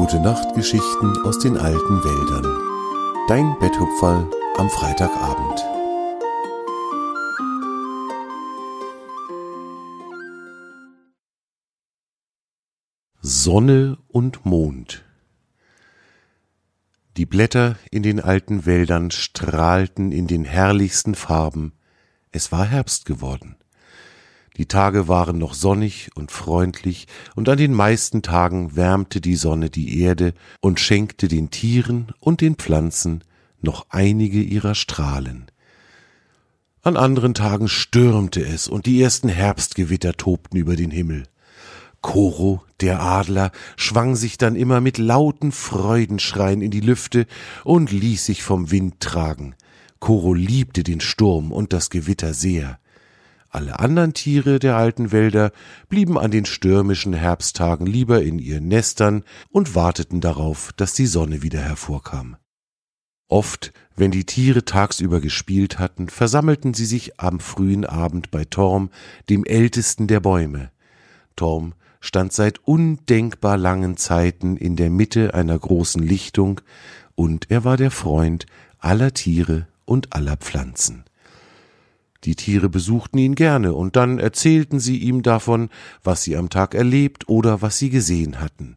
Gute Nachtgeschichten aus den alten Wäldern. Dein Betthupferl am Freitagabend. Sonne und Mond. Die Blätter in den alten Wäldern strahlten in den herrlichsten Farben. Es war Herbst geworden. Die Tage waren noch sonnig und freundlich, und an den meisten Tagen wärmte die Sonne die Erde und schenkte den Tieren und den Pflanzen noch einige ihrer Strahlen. An anderen Tagen stürmte es, und die ersten Herbstgewitter tobten über den Himmel. Koro, der Adler, schwang sich dann immer mit lauten Freudenschreien in die Lüfte und ließ sich vom Wind tragen. Koro liebte den Sturm und das Gewitter sehr. Alle anderen Tiere der alten Wälder blieben an den stürmischen Herbsttagen lieber in ihren Nestern und warteten darauf, dass die Sonne wieder hervorkam. Oft, wenn die Tiere tagsüber gespielt hatten, versammelten sie sich am frühen Abend bei Torm, dem ältesten der Bäume. Torm stand seit undenkbar langen Zeiten in der Mitte einer großen Lichtung, und er war der Freund aller Tiere und aller Pflanzen. Die Tiere besuchten ihn gerne, und dann erzählten sie ihm davon, was sie am Tag erlebt oder was sie gesehen hatten.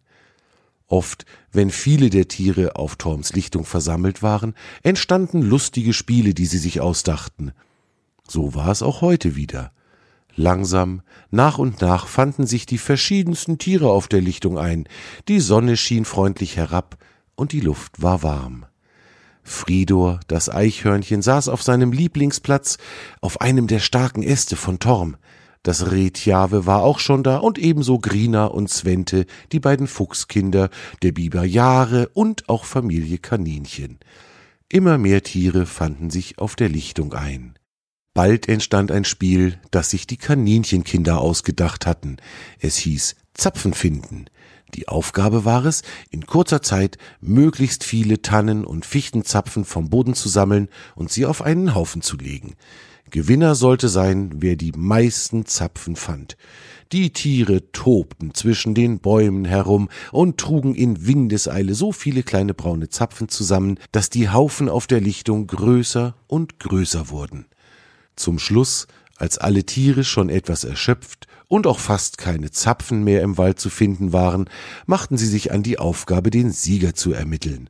Oft, wenn viele der Tiere auf Torms Lichtung versammelt waren, entstanden lustige Spiele, die sie sich ausdachten. So war es auch heute wieder. Langsam, nach und nach fanden sich die verschiedensten Tiere auf der Lichtung ein, die Sonne schien freundlich herab, und die Luft war warm. Fridor, das Eichhörnchen, saß auf seinem Lieblingsplatz auf einem der starken Äste von Torm. Das Rehtjave war auch schon da und ebenso Grina und Svente, die beiden Fuchskinder, der Biber Jahre und auch Familie Kaninchen. Immer mehr Tiere fanden sich auf der Lichtung ein. Bald entstand ein Spiel, das sich die Kaninchenkinder ausgedacht hatten. Es hieß Zapfen finden. Die Aufgabe war es, in kurzer Zeit möglichst viele Tannen und Fichtenzapfen vom Boden zu sammeln und sie auf einen Haufen zu legen. Gewinner sollte sein, wer die meisten Zapfen fand. Die Tiere tobten zwischen den Bäumen herum und trugen in Windeseile so viele kleine braune Zapfen zusammen, dass die Haufen auf der Lichtung größer und größer wurden. Zum Schluss, als alle Tiere schon etwas erschöpft und auch fast keine Zapfen mehr im Wald zu finden waren, machten sie sich an die Aufgabe, den Sieger zu ermitteln.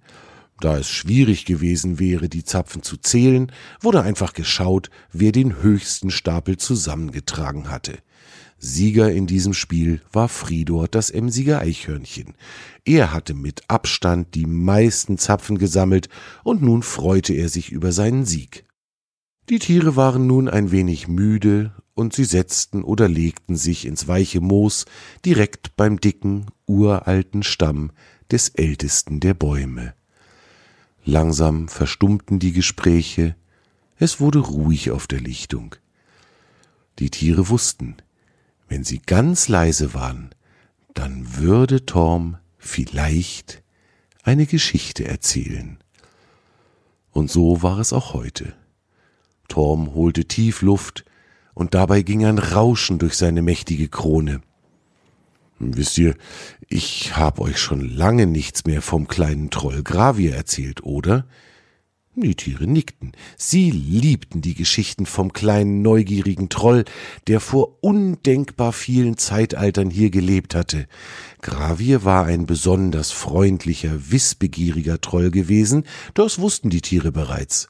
Da es schwierig gewesen wäre, die Zapfen zu zählen, wurde einfach geschaut, wer den höchsten Stapel zusammengetragen hatte. Sieger in diesem Spiel war Fridor, das emsige Eichhörnchen. Er hatte mit Abstand die meisten Zapfen gesammelt, und nun freute er sich über seinen Sieg. Die Tiere waren nun ein wenig müde und sie setzten oder legten sich ins weiche Moos direkt beim dicken, uralten Stamm des ältesten der Bäume. Langsam verstummten die Gespräche, es wurde ruhig auf der Lichtung. Die Tiere wussten, wenn sie ganz leise waren, dann würde Torm vielleicht eine Geschichte erzählen. Und so war es auch heute. Torm holte tief Luft, und dabei ging ein Rauschen durch seine mächtige Krone. Wisst ihr, ich hab euch schon lange nichts mehr vom kleinen Troll Gravier erzählt, oder? Die Tiere nickten. Sie liebten die Geschichten vom kleinen neugierigen Troll, der vor undenkbar vielen Zeitaltern hier gelebt hatte. Gravier war ein besonders freundlicher, wissbegieriger Troll gewesen, das wussten die Tiere bereits.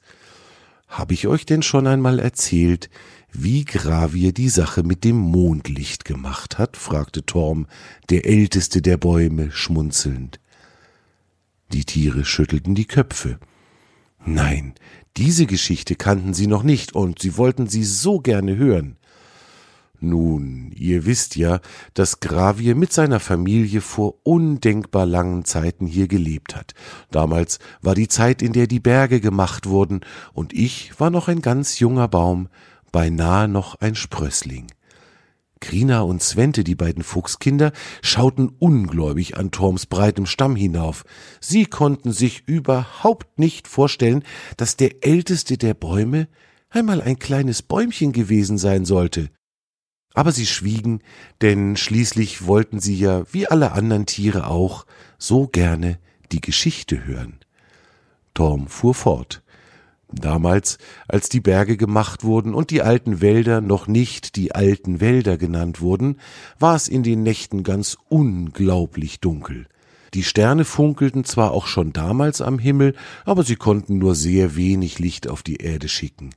Habe ich euch denn schon einmal erzählt, wie Gravier die Sache mit dem Mondlicht gemacht hat? fragte Torm, der älteste der Bäume, schmunzelnd. Die Tiere schüttelten die Köpfe. Nein, diese Geschichte kannten sie noch nicht, und sie wollten sie so gerne hören. Nun, ihr wisst ja, dass Gravier mit seiner Familie vor undenkbar langen Zeiten hier gelebt hat. Damals war die Zeit, in der die Berge gemacht wurden, und ich war noch ein ganz junger Baum, beinahe noch ein Sprössling. Krina und Svente, die beiden Fuchskinder, schauten ungläubig an Torms breitem Stamm hinauf. Sie konnten sich überhaupt nicht vorstellen, dass der älteste der Bäume einmal ein kleines Bäumchen gewesen sein sollte. Aber sie schwiegen, denn schließlich wollten sie ja, wie alle anderen Tiere auch, so gerne die Geschichte hören. Torm fuhr fort. Damals, als die Berge gemacht wurden und die alten Wälder noch nicht die alten Wälder genannt wurden, war es in den Nächten ganz unglaublich dunkel. Die Sterne funkelten zwar auch schon damals am Himmel, aber sie konnten nur sehr wenig Licht auf die Erde schicken.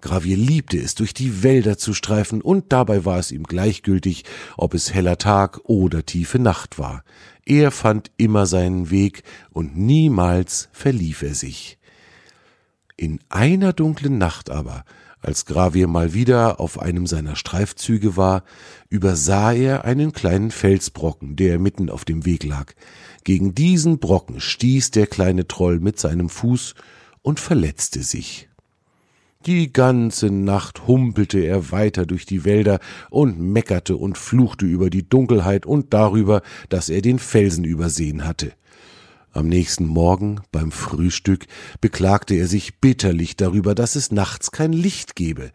Gravier liebte es, durch die Wälder zu streifen, und dabei war es ihm gleichgültig, ob es heller Tag oder tiefe Nacht war. Er fand immer seinen Weg, und niemals verlief er sich. In einer dunklen Nacht aber, als Gravier mal wieder auf einem seiner Streifzüge war, übersah er einen kleinen Felsbrocken, der mitten auf dem Weg lag. Gegen diesen Brocken stieß der kleine Troll mit seinem Fuß und verletzte sich. Die ganze Nacht humpelte er weiter durch die Wälder und meckerte und fluchte über die Dunkelheit und darüber, dass er den Felsen übersehen hatte. Am nächsten Morgen beim Frühstück beklagte er sich bitterlich darüber, dass es nachts kein Licht gebe.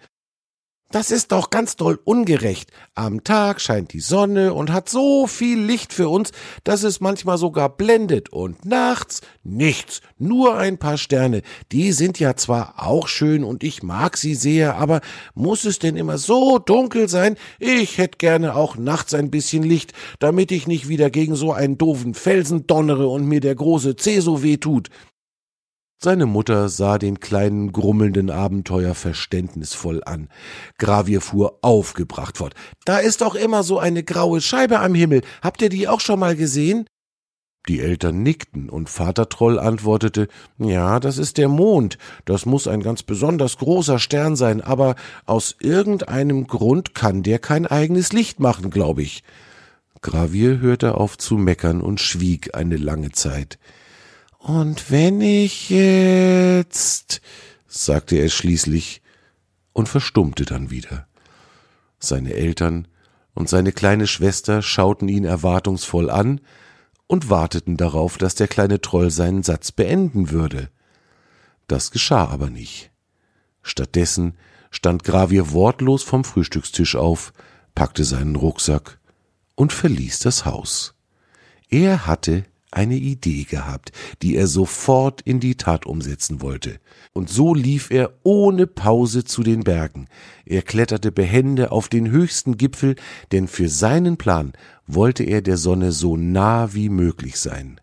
Das ist doch ganz doll ungerecht. Am Tag scheint die Sonne und hat so viel Licht für uns, dass es manchmal sogar blendet und nachts nichts, nur ein paar Sterne. Die sind ja zwar auch schön und ich mag sie sehr, aber muss es denn immer so dunkel sein? Ich hätte gerne auch nachts ein bisschen Licht, damit ich nicht wieder gegen so einen doofen Felsen donnere und mir der große Zeh so weh tut. Seine Mutter sah den kleinen grummelnden Abenteuer verständnisvoll an. Gravier fuhr aufgebracht fort. Da ist doch immer so eine graue Scheibe am Himmel. Habt ihr die auch schon mal gesehen? Die Eltern nickten und Vater Troll antwortete, ja, das ist der Mond. Das muss ein ganz besonders großer Stern sein, aber aus irgendeinem Grund kann der kein eigenes Licht machen, glaube ich. Gravier hörte auf zu meckern und schwieg eine lange Zeit. Und wenn ich jetzt, sagte er schließlich und verstummte dann wieder. Seine Eltern und seine kleine Schwester schauten ihn erwartungsvoll an und warteten darauf, dass der kleine Troll seinen Satz beenden würde. Das geschah aber nicht. Stattdessen stand Gravier wortlos vom Frühstückstisch auf, packte seinen Rucksack und verließ das Haus. Er hatte eine Idee gehabt, die er sofort in die Tat umsetzen wollte. Und so lief er ohne Pause zu den Bergen. Er kletterte behende auf den höchsten Gipfel, denn für seinen Plan wollte er der Sonne so nah wie möglich sein.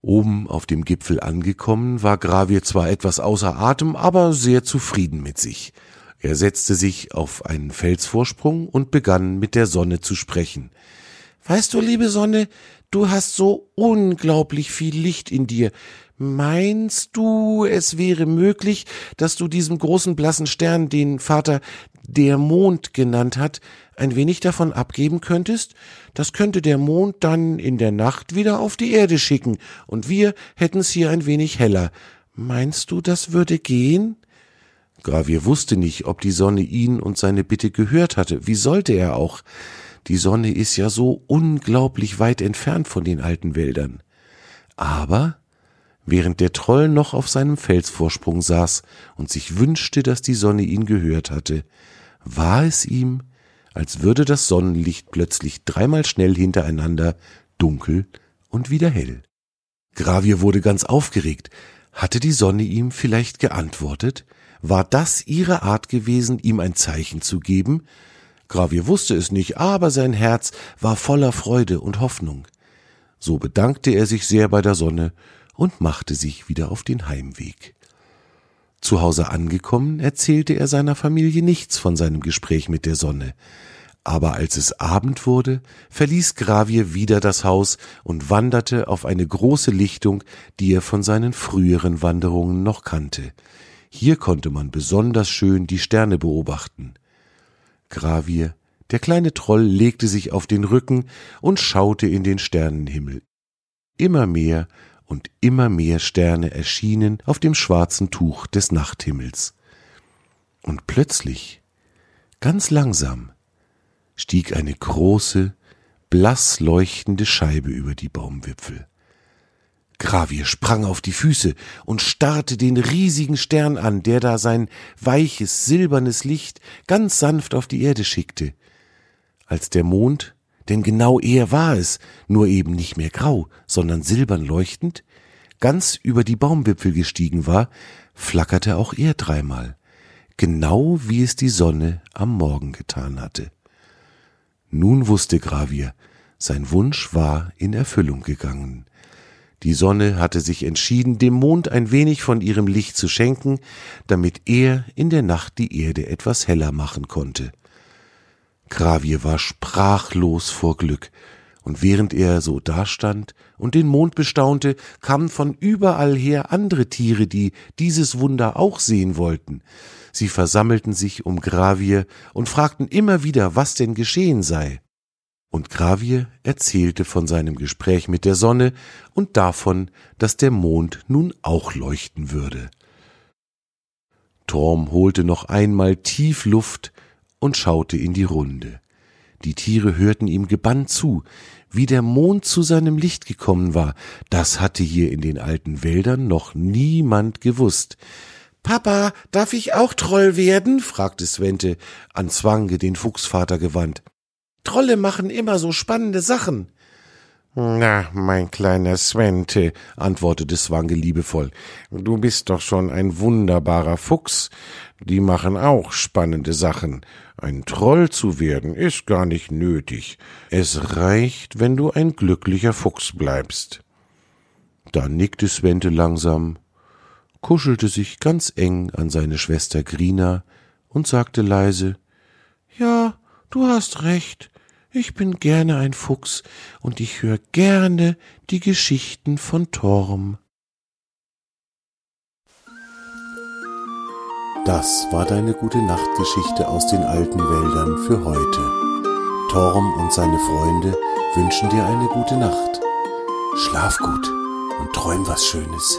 Oben auf dem Gipfel angekommen, war Gravier zwar etwas außer Atem, aber sehr zufrieden mit sich. Er setzte sich auf einen Felsvorsprung und begann mit der Sonne zu sprechen. Weißt du, liebe Sonne, Du hast so unglaublich viel Licht in dir. Meinst du, es wäre möglich, dass du diesem großen blassen Stern, den Vater der Mond genannt hat, ein wenig davon abgeben könntest? Das könnte der Mond dann in der Nacht wieder auf die Erde schicken, und wir hätten's hier ein wenig heller. Meinst du, das würde gehen? Gravier wusste nicht, ob die Sonne ihn und seine Bitte gehört hatte. Wie sollte er auch? Die Sonne ist ja so unglaublich weit entfernt von den alten Wäldern. Aber während der Troll noch auf seinem Felsvorsprung saß und sich wünschte, dass die Sonne ihn gehört hatte, war es ihm, als würde das Sonnenlicht plötzlich dreimal schnell hintereinander dunkel und wieder hell. Gravier wurde ganz aufgeregt. Hatte die Sonne ihm vielleicht geantwortet? War das ihre Art gewesen, ihm ein Zeichen zu geben, Gravier wusste es nicht, aber sein Herz war voller Freude und Hoffnung. So bedankte er sich sehr bei der Sonne und machte sich wieder auf den Heimweg. Zu Hause angekommen, erzählte er seiner Familie nichts von seinem Gespräch mit der Sonne. Aber als es Abend wurde, verließ Gravier wieder das Haus und wanderte auf eine große Lichtung, die er von seinen früheren Wanderungen noch kannte. Hier konnte man besonders schön die Sterne beobachten. Gravier, der kleine Troll legte sich auf den Rücken und schaute in den Sternenhimmel. Immer mehr und immer mehr Sterne erschienen auf dem schwarzen Tuch des Nachthimmels. Und plötzlich, ganz langsam, stieg eine große, blass leuchtende Scheibe über die Baumwipfel. Gravier sprang auf die Füße und starrte den riesigen Stern an, der da sein weiches, silbernes Licht ganz sanft auf die Erde schickte. Als der Mond, denn genau er war es, nur eben nicht mehr grau, sondern silbern leuchtend, ganz über die Baumwipfel gestiegen war, flackerte auch er dreimal, genau wie es die Sonne am Morgen getan hatte. Nun wusste Gravier, sein Wunsch war in Erfüllung gegangen. Die Sonne hatte sich entschieden, dem Mond ein wenig von ihrem Licht zu schenken, damit er in der Nacht die Erde etwas heller machen konnte. Gravier war sprachlos vor Glück, und während er so dastand und den Mond bestaunte, kamen von überall her andere Tiere, die dieses Wunder auch sehen wollten. Sie versammelten sich um Gravier und fragten immer wieder, was denn geschehen sei und Gravier erzählte von seinem Gespräch mit der Sonne und davon, dass der Mond nun auch leuchten würde. Torm holte noch einmal tief Luft und schaute in die Runde. Die Tiere hörten ihm gebannt zu, wie der Mond zu seinem Licht gekommen war, das hatte hier in den alten Wäldern noch niemand gewusst. Papa, darf ich auch Troll werden? fragte Svente an Zwange, den Fuchsvater gewandt. Trolle machen immer so spannende Sachen. Na, mein kleiner Svente, antwortete Swange liebevoll, du bist doch schon ein wunderbarer Fuchs. Die machen auch spannende Sachen. Ein Troll zu werden ist gar nicht nötig. Es reicht, wenn du ein glücklicher Fuchs bleibst. Da nickte Svente langsam, kuschelte sich ganz eng an seine Schwester Grina und sagte leise, Ja, du hast recht. Ich bin gerne ein Fuchs und ich höre gerne die Geschichten von Torm. Das war deine gute Nachtgeschichte aus den alten Wäldern für heute. Torm und seine Freunde wünschen dir eine gute Nacht. Schlaf gut und träum was Schönes.